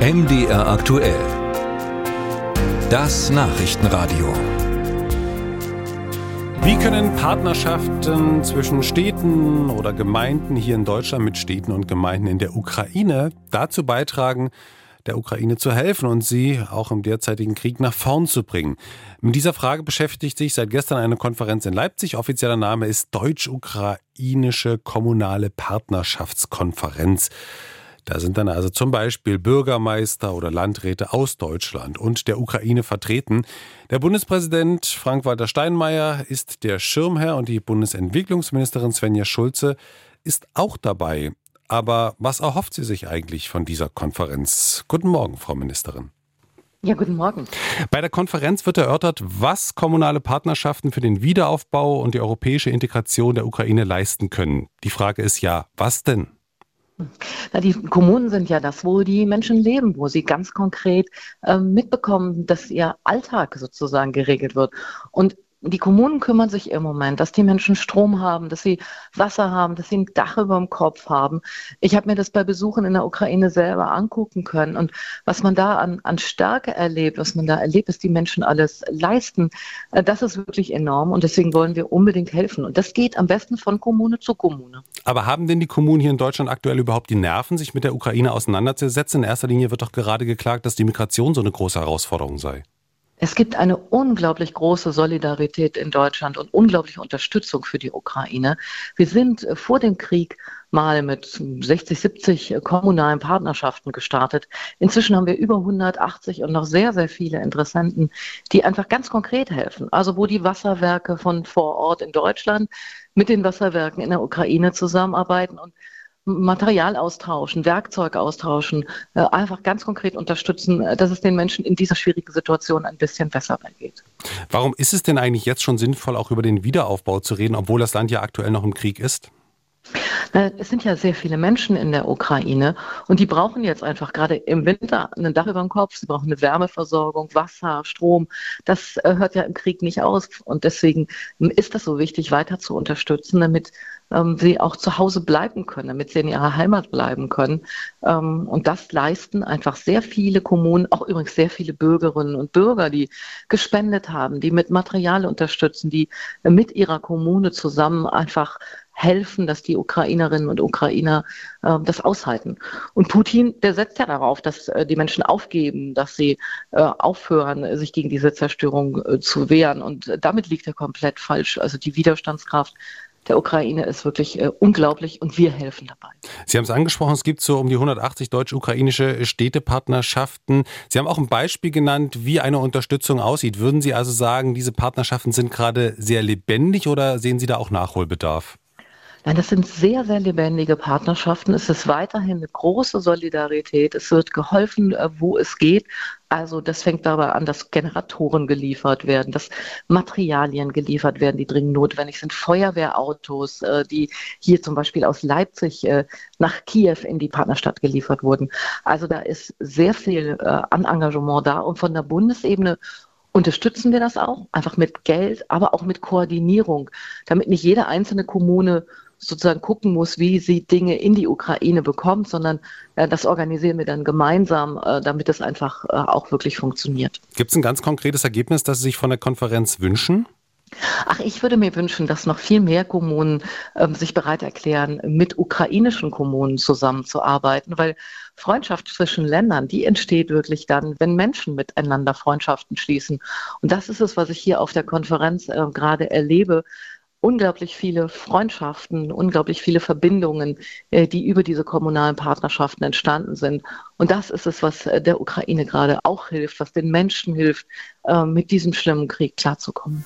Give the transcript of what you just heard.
MDR aktuell. Das Nachrichtenradio. Wie können Partnerschaften zwischen Städten oder Gemeinden hier in Deutschland mit Städten und Gemeinden in der Ukraine dazu beitragen, der Ukraine zu helfen und sie auch im derzeitigen Krieg nach vorn zu bringen. Mit dieser Frage beschäftigt sich seit gestern eine Konferenz in Leipzig. Offizieller Name ist Deutsch-Ukrainische Kommunale Partnerschaftskonferenz. Da sind dann also zum Beispiel Bürgermeister oder Landräte aus Deutschland und der Ukraine vertreten. Der Bundespräsident Frank-Walter Steinmeier ist der Schirmherr und die Bundesentwicklungsministerin Svenja Schulze ist auch dabei. Aber was erhofft sie sich eigentlich von dieser Konferenz? Guten Morgen, Frau Ministerin. Ja, guten Morgen. Bei der Konferenz wird erörtert, was kommunale Partnerschaften für den Wiederaufbau und die europäische Integration der Ukraine leisten können. Die Frage ist ja, was denn? Na, die Kommunen sind ja das, wo die Menschen leben, wo sie ganz konkret äh, mitbekommen, dass ihr Alltag sozusagen geregelt wird. Und die Kommunen kümmern sich im Moment, dass die Menschen Strom haben, dass sie Wasser haben, dass sie ein Dach über dem Kopf haben. Ich habe mir das bei Besuchen in der Ukraine selber angucken können. Und was man da an, an Stärke erlebt, was man da erlebt, dass die Menschen alles leisten, äh, das ist wirklich enorm. Und deswegen wollen wir unbedingt helfen. Und das geht am besten von Kommune zu Kommune. Aber haben denn die Kommunen hier in Deutschland aktuell überhaupt die Nerven, sich mit der Ukraine auseinanderzusetzen? In erster Linie wird doch gerade geklagt, dass die Migration so eine große Herausforderung sei. Es gibt eine unglaublich große Solidarität in Deutschland und unglaubliche Unterstützung für die Ukraine. Wir sind vor dem Krieg mal mit 60, 70 kommunalen Partnerschaften gestartet. Inzwischen haben wir über 180 und noch sehr, sehr viele Interessenten, die einfach ganz konkret helfen. Also wo die Wasserwerke von vor Ort in Deutschland mit den Wasserwerken in der Ukraine zusammenarbeiten und Material austauschen, Werkzeug austauschen, äh, einfach ganz konkret unterstützen, äh, dass es den Menschen in dieser schwierigen Situation ein bisschen besser geht. Warum ist es denn eigentlich jetzt schon sinnvoll, auch über den Wiederaufbau zu reden, obwohl das Land ja aktuell noch im Krieg ist? Es sind ja sehr viele Menschen in der Ukraine und die brauchen jetzt einfach gerade im Winter ein Dach über dem Kopf, sie brauchen eine Wärmeversorgung, Wasser, Strom. Das äh, hört ja im Krieg nicht aus und deswegen ist das so wichtig, weiter zu unterstützen, damit ähm, sie auch zu Hause bleiben können, damit sie in ihrer Heimat bleiben können. Ähm, und das leisten einfach sehr viele Kommunen, auch übrigens sehr viele Bürgerinnen und Bürger, die gespendet haben, die mit Material unterstützen, die mit ihrer Kommune zusammen einfach helfen, dass die Ukrainerinnen und Ukrainer äh, das aushalten. Und Putin, der setzt ja darauf, dass äh, die Menschen aufgeben, dass sie äh, aufhören, sich gegen diese Zerstörung äh, zu wehren. Und damit liegt er komplett falsch. Also die Widerstandskraft der Ukraine ist wirklich äh, unglaublich und wir helfen dabei. Sie haben es angesprochen, es gibt so um die 180 deutsch-ukrainische Städtepartnerschaften. Sie haben auch ein Beispiel genannt, wie eine Unterstützung aussieht. Würden Sie also sagen, diese Partnerschaften sind gerade sehr lebendig oder sehen Sie da auch Nachholbedarf? Nein, das sind sehr, sehr lebendige Partnerschaften. Es ist weiterhin eine große Solidarität. Es wird geholfen, äh, wo es geht. Also das fängt dabei an, dass Generatoren geliefert werden, dass Materialien geliefert werden, die dringend notwendig sind, Feuerwehrautos, äh, die hier zum Beispiel aus Leipzig äh, nach Kiew in die Partnerstadt geliefert wurden. Also da ist sehr viel an Engagement da und von der Bundesebene unterstützen wir das auch, einfach mit Geld, aber auch mit Koordinierung, damit nicht jede einzelne Kommune sozusagen gucken muss, wie sie Dinge in die Ukraine bekommt, sondern äh, das organisieren wir dann gemeinsam, äh, damit es einfach äh, auch wirklich funktioniert. Gibt es ein ganz konkretes Ergebnis, das Sie sich von der Konferenz wünschen? Ach, ich würde mir wünschen, dass noch viel mehr Kommunen ähm, sich bereit erklären, mit ukrainischen Kommunen zusammenzuarbeiten, weil Freundschaft zwischen Ländern, die entsteht wirklich dann, wenn Menschen miteinander Freundschaften schließen. Und das ist es, was ich hier auf der Konferenz äh, gerade erlebe, unglaublich viele Freundschaften, unglaublich viele Verbindungen, äh, die über diese kommunalen Partnerschaften entstanden sind. Und das ist es, was äh, der Ukraine gerade auch hilft, was den Menschen hilft, äh, mit diesem schlimmen Krieg klarzukommen.